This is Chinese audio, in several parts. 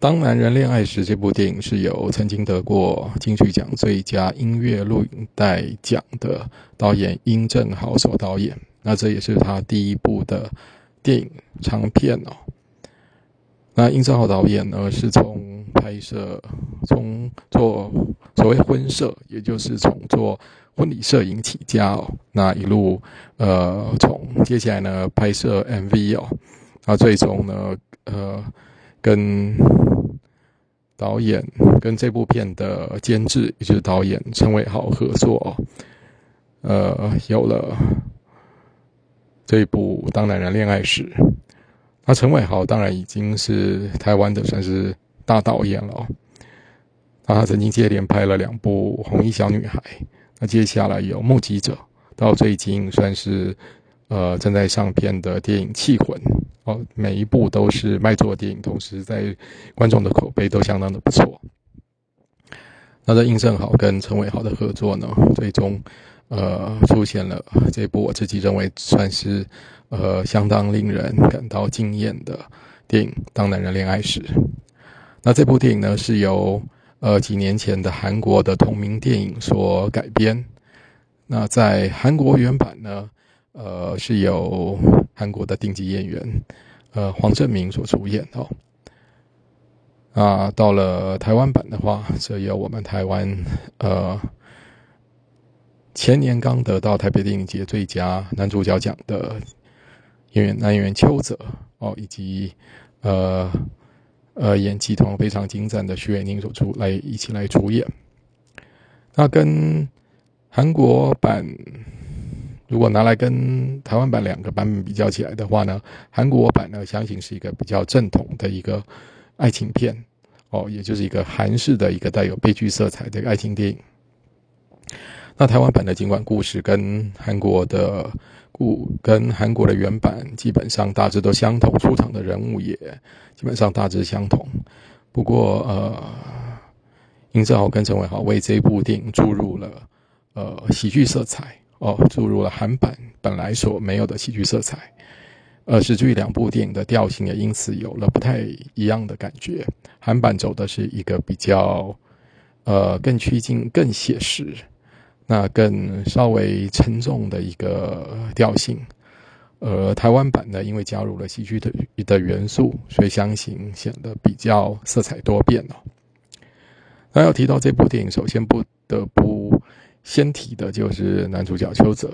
当男人恋爱时》这部电影是由曾经得过金曲奖最佳音乐录影带奖的导演殷正豪所导演。那这也是他第一部的电影长片哦。那殷正豪导演呢，是从拍摄、从做所谓婚摄，也就是从做婚礼摄影起家哦。那一路呃，从接下来呢拍摄 MV 哦，那最终呢呃。跟导演跟这部片的监制，也就是导演陈伟豪合作哦，呃，有了这一部《当男人恋爱时》。那陈伟豪当然已经是台湾的算是大导演了。那他曾经接连拍了两部《红衣小女孩》，那接下来有《目击者》，到最近算是呃正在上片的电影《气魂》。每一部都是卖座电影，同时在观众的口碑都相当的不错。那在应正豪跟陈伟豪的合作呢，最终呃出现了这部我自己认为算是呃相当令人感到惊艳的电影《当男人恋爱时》。那这部电影呢是由呃几年前的韩国的同名电影所改编。那在韩国原版呢？呃，是由韩国的顶级演员，呃，黄正明所主演哦。啊，到了台湾版的话，则由我们台湾呃前年刚得到台北电影节最佳男主角奖的演员男演员邱泽哦，以及呃呃演技同非常精湛的徐伟宁所出来一起来主演。那跟韩国版。如果拿来跟台湾版两个版本比较起来的话呢，韩国版呢相信是一个比较正统的一个爱情片哦，也就是一个韩式的一个带有悲剧色彩的爱情电影。那台湾版的尽管故事跟韩国的故跟韩国的原版基本上大致都相同，出场的人物也基本上大致相同。不过呃，殷正豪跟陈伟豪为这部电影注入了呃喜剧色彩。哦，注入了韩版本来所没有的戏剧色彩，呃，使这两部电影的调性也因此有了不太一样的感觉。韩版走的是一个比较，呃，更趋近、更写实，那更稍微沉重的一个调性。而台湾版呢，因为加入了戏剧的的元素，所以相信显得比较色彩多变哦。那要提到这部电影，首先不得不。先提的就是男主角邱泽，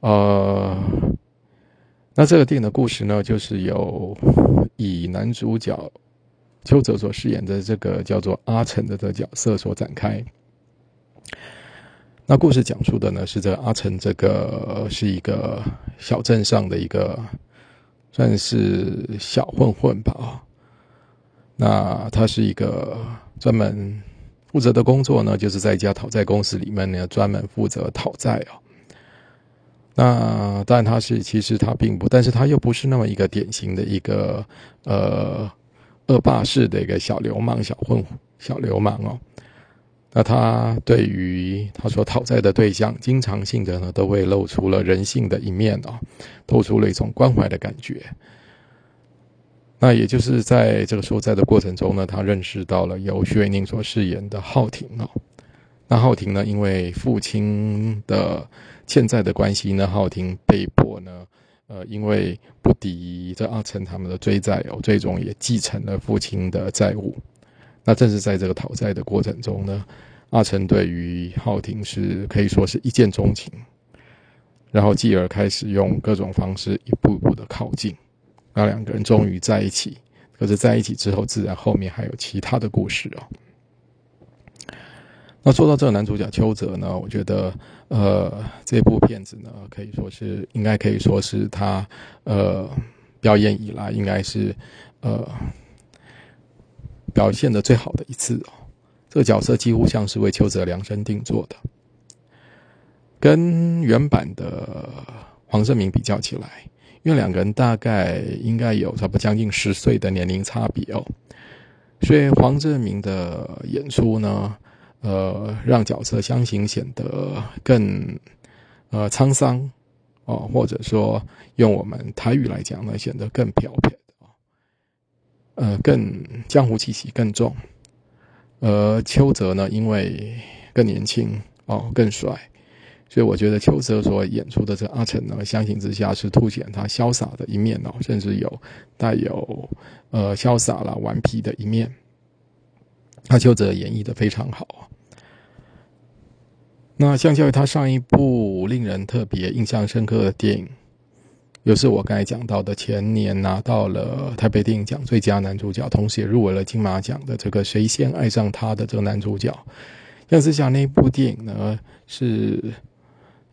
呃，那这个电影的故事呢，就是由以男主角邱泽所饰演的这个叫做阿成的的角色所展开。那故事讲述的呢，是这阿成这个是一个小镇上的一个算是小混混吧，那他是一个专门。负责的工作呢，就是在一家讨债公司里面呢，专门负责讨债哦。那但他是，其实他并不，但是他又不是那么一个典型的一个呃恶霸式的一个小流氓、小混小流氓哦。那他对于他所讨债的对象，经常性的呢，都会露出了人性的一面哦，透出了一种关怀的感觉。那也就是在这个所在的过程中呢，他认识到了由徐伟宁所饰演的浩庭哦。那浩庭呢，因为父亲的欠债的关系呢，浩庭被迫呢，呃，因为不敌这阿成他们的追债哦，最终也继承了父亲的债务。那正是在这个讨债的过程中呢，阿成对于浩庭是可以说是一见钟情，然后继而开始用各种方式一步一步的靠近。那两个人终于在一起，可是在一起之后，自然后面还有其他的故事哦。那说到这个男主角邱泽呢，我觉得，呃，这部片子呢，可以说是应该可以说是他呃表演以来应该是呃表现的最好的一次哦。这个角色几乎像是为邱泽量身定做的，跟原版的黄圣明比较起来。因为两个人大概应该有差不多将近十岁的年龄差别哦，所以黄正明的演出呢，呃，让角色相形显得更呃沧桑哦，或者说用我们台语来讲呢，显得更漂泊哦。呃更江湖气息更重，而邱泽呢，因为更年轻哦，更帅。所以我觉得邱泽所演出的这个阿成呢，相形之下是凸显他潇洒的一面哦，甚至有带有呃潇洒了、顽皮的一面。那邱泽演绎的非常好。那相较于他上一部令人特别印象深刻的电影，又是我刚才讲到的前年拿到了台北电影奖最佳男主角，同时也入围了金马奖的这个《谁先爱上他》的这个男主角，相之下那部电影呢是。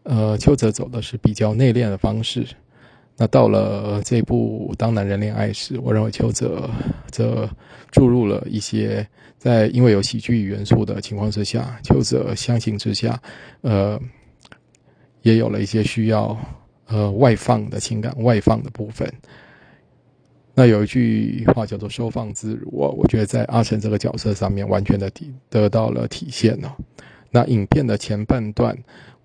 呃，邱泽走的是比较内敛的方式。那到了这部《当男人恋爱时》，我认为邱泽则注入了一些在因为有喜剧元素的情况之下，邱泽相形之下，呃，也有了一些需要呃外放的情感外放的部分。那有一句话叫做“收放自如”，我觉得在阿成这个角色上面完全的体得到了体现哦。那影片的前半段。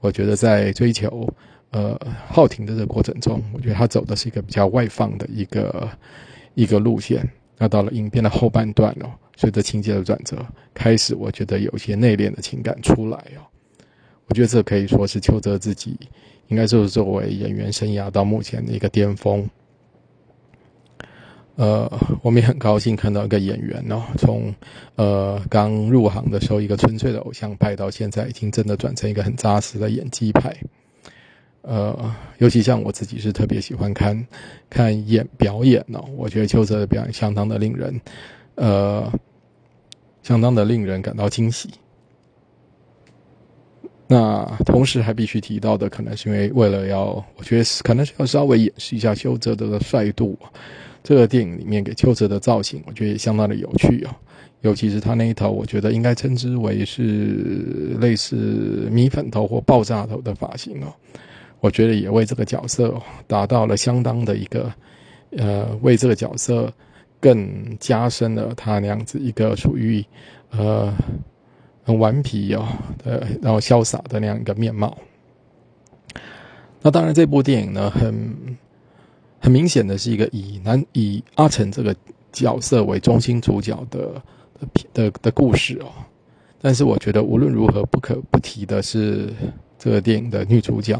我觉得在追求呃浩廷的这个过程中，我觉得他走的是一个比较外放的一个一个路线。那到了影片的后半段哦，随着情节的转折，开始我觉得有些内敛的情感出来哦。我觉得这可以说是邱泽自己应该就是作为演员生涯到目前的一个巅峰。呃，我们也很高兴看到一个演员哦，从呃刚入行的时候一个纯粹的偶像派，到现在已经真的转成一个很扎实的演技派。呃，尤其像我自己是特别喜欢看看演表演哦，我觉得邱泽的表演相当的令人呃，相当的令人感到惊喜。那同时还必须提到的，可能是因为为了要，我觉得可能是要稍微掩饰一下邱泽的帅度。这个电影里面给邱泽的造型，我觉得也相当的有趣哦。尤其是他那一头，我觉得应该称之为是类似米粉头或爆炸头的发型哦。我觉得也为这个角色达到了相当的一个，呃，为这个角色更加深了他那样子一个属于呃很顽皮哦的，然后潇洒的那样一个面貌。那当然，这部电影呢很。很明显的是一个以男以阿成这个角色为中心主角的的的故事哦，但是我觉得无论如何不可不提的是这个电影的女主角，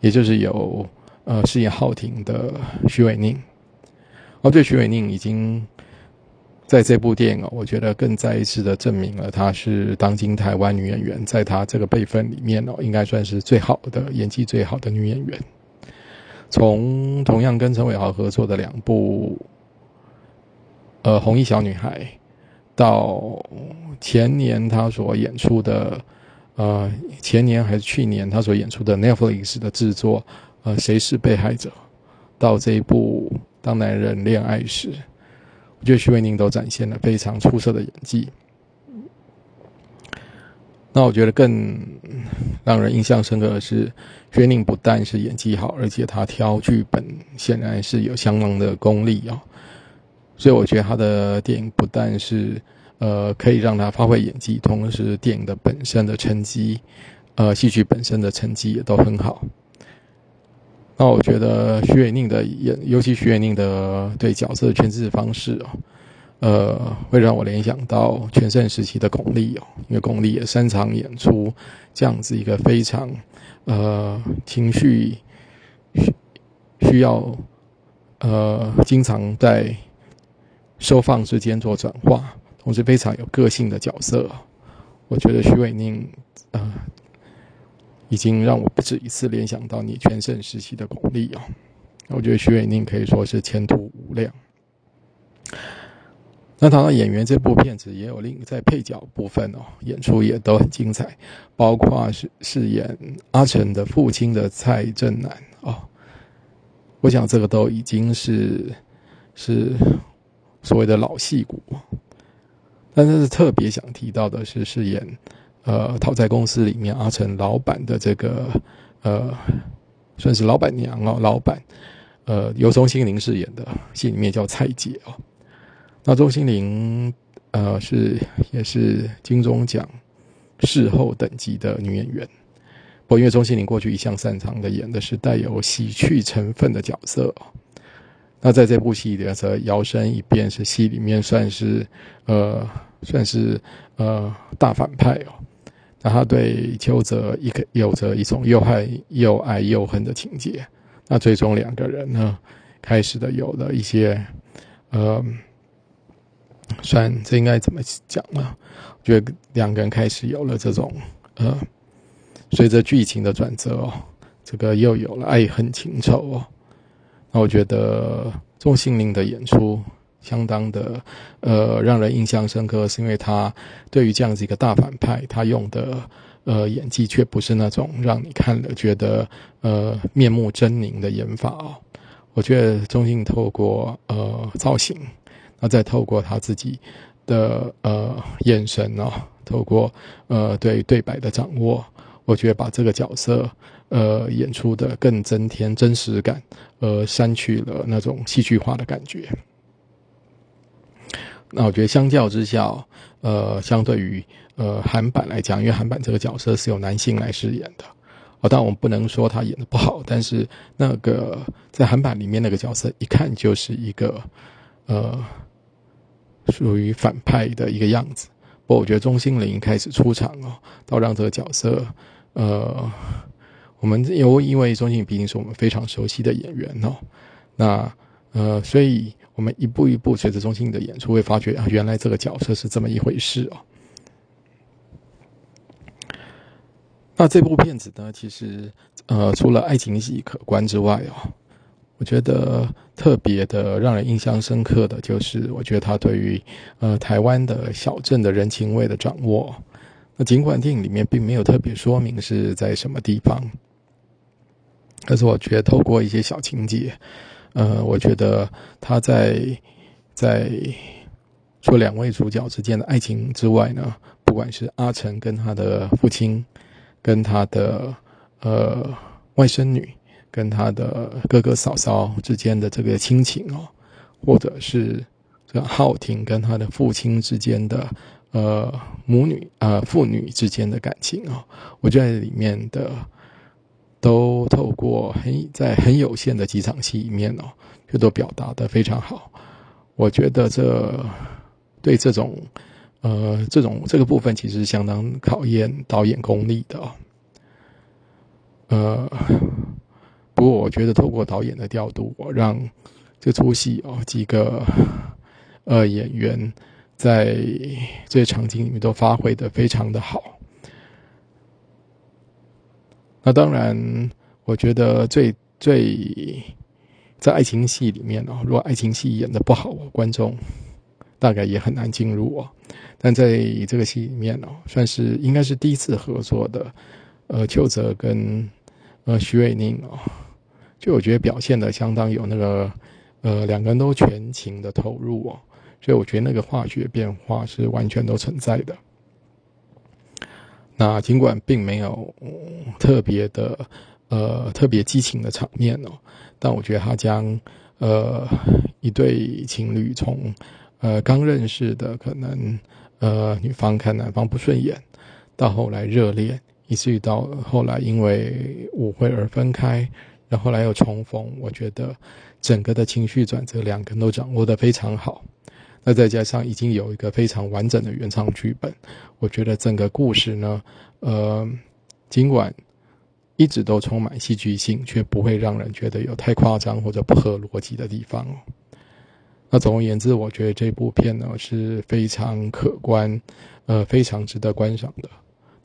也就是有呃饰演浩庭的徐伟宁。哦，对，徐伟宁已经在这部电影哦，我觉得更再一次的证明了她是当今台湾女演员，在她这个辈分里面哦，应该算是最好的演技最好的女演员。从同样跟陈伟豪合作的两部，呃，《红衣小女孩》，到前年他所演出的，呃，前年还是去年他所演出的 Netflix 的制作，呃，《谁是被害者》，到这一部《当男人恋爱时》，我觉得徐伟宁都展现了非常出色的演技。那我觉得更让人印象深刻的是，薛宁不但是演技好，而且他挑剧本显然是有相当的功力哦。所以我觉得他的电影不但是呃可以让他发挥演技，同时电影的本身的成绩，呃戏剧本身的成绩也都很好。那我觉得徐伟宁的演，尤其徐伟宁的对角色的诠释方式哦。呃，会让我联想到全盛时期的巩俐哦，因为巩俐也擅长演出这样子一个非常呃情绪需需要呃经常在收放之间做转化，同时非常有个性的角色。我觉得徐伟宁啊，已经让我不止一次联想到你全盛时期的巩俐哦。我觉得徐伟宁可以说是前途无量。那谈到演员，这部片子也有另在配角部分哦，演出也都很精彩，包括是饰演阿成的父亲的蔡正南哦，我想这个都已经是是所谓的老戏骨，但是特别想提到的是饰演呃讨债公司里面阿成老板的这个呃算是老板娘哦，老板呃由钟欣凌饰演的戏里面叫蔡姐哦。那周心凌，呃，是也是金钟奖视后等级的女演员。不过，因为周心凌过去一向擅长的演的是带有喜剧成分的角色，那在这部戏里则摇身一变是戏里面算是呃算是呃大反派哦。那他对邱泽一个有着一种又爱又爱又恨的情节。那最终两个人呢，开始的有了一些呃，算这应该怎么讲呢？我觉得两个人开始有了这种呃，随着剧情的转折哦，这个又有了爱恨情仇哦。那我觉得钟欣凌的演出相当的呃让人印象深刻，是因为他对于这样子一个大反派，他用的呃演技却不是那种让你看了觉得呃面目狰狞的演法哦。我觉得钟欣透过呃造型，再透过他自己的呃眼神哦，透过呃对对白的掌握，我觉得把这个角色。呃，演出的更增添真实感，呃，删去了那种戏剧化的感觉。那我觉得相较之下，呃，相对于呃韩版来讲，因为韩版这个角色是由男性来饰演的，但我们不能说他演的不好，但是那个在韩版里面那个角色一看就是一个呃属于反派的一个样子。不过我觉得钟欣凌开始出场哦，到让这个角色呃。我们有因为钟欣毕竟是我们非常熟悉的演员哦，那呃，所以我们一步一步随着钟欣的演出，会发觉啊，原来这个角色是这么一回事哦。那这部片子呢，其实呃，除了爱情戏可观之外哦，觉得特别的让人印象深刻的就是，我觉得他对于呃台湾的小镇的人情味的掌握。那尽管电影里面并没有特别说明是在什么地方。但是我觉得透过一些小情节，呃，我觉得他在在除了两位主角之间的爱情之外呢，不管是阿成跟他的父亲，跟他的呃外甥女，跟他的哥哥嫂嫂之间的这个亲情哦，或者是这个浩庭跟他的父亲之间的呃母女呃父女之间的感情哦，我觉得里面的。都透过很在很有限的几场戏里面哦，就都表达的非常好。我觉得这对这种呃这种这个部分其实相当考验导演功力的。呃，不过我觉得透过导演的调度，我让这出戏哦几个呃演员在这些场景里面都发挥的非常的好。那当然，我觉得最最在爱情戏里面哦，如果爱情戏演的不好，观众大概也很难进入哦。但在这个戏里面哦，算是应该是第一次合作的，呃，邱泽跟呃徐伟宁哦，就我觉得表现的相当有那个呃两个人都全情的投入哦，所以我觉得那个化学变化是完全都存在的。那尽管并没有特别的呃特别激情的场面哦，但我觉得他将呃一对情侣从呃刚认识的可能呃女方看男方不顺眼，到后来热恋，以至于到后来因为误会而分开，后来又重逢，我觉得整个的情绪转折两个人都掌握的非常好。那再加上已经有一个非常完整的原创剧本，我觉得整个故事呢，呃，尽管一直都充满戏剧性，却不会让人觉得有太夸张或者不合逻辑的地方哦。那总而言之，我觉得这部片呢是非常可观，呃，非常值得观赏的。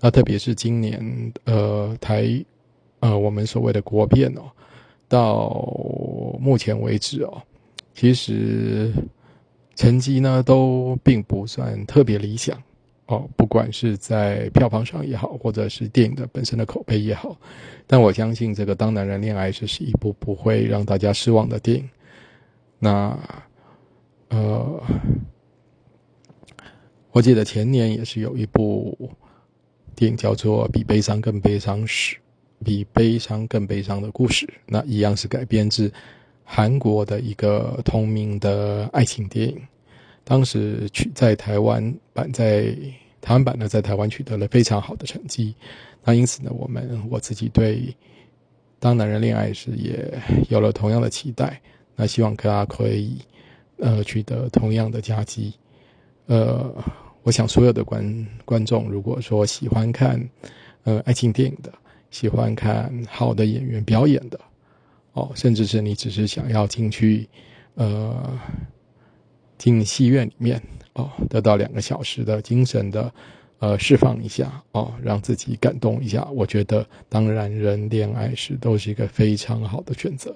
那特别是今年，呃，台，呃，我们所谓的国片哦，到目前为止哦，其实。成绩呢都并不算特别理想哦，不管是在票房上也好，或者是电影的本身的口碑也好，但我相信这个《当男人恋爱时》是一部不会让大家失望的电影。那呃，我记得前年也是有一部电影叫做《比悲伤更悲伤时》，比悲伤更悲伤的故事，那一样是改编自。韩国的一个同名的爱情电影，当时取在台湾版，在台湾版呢，在台湾取得了非常好的成绩。那因此呢，我们我自己对《当男人恋爱时》也有了同样的期待。那希望大家可以呃取得同样的佳绩。呃，我想所有的观观众，如果说喜欢看呃爱情电影的，喜欢看好的演员表演的，哦，甚至是你只是想要进去呃进戏院里面哦，得到两个小时的精神的呃释放一下哦，让自己感动一下，我觉得当然人恋爱时都是一个非常好的选择。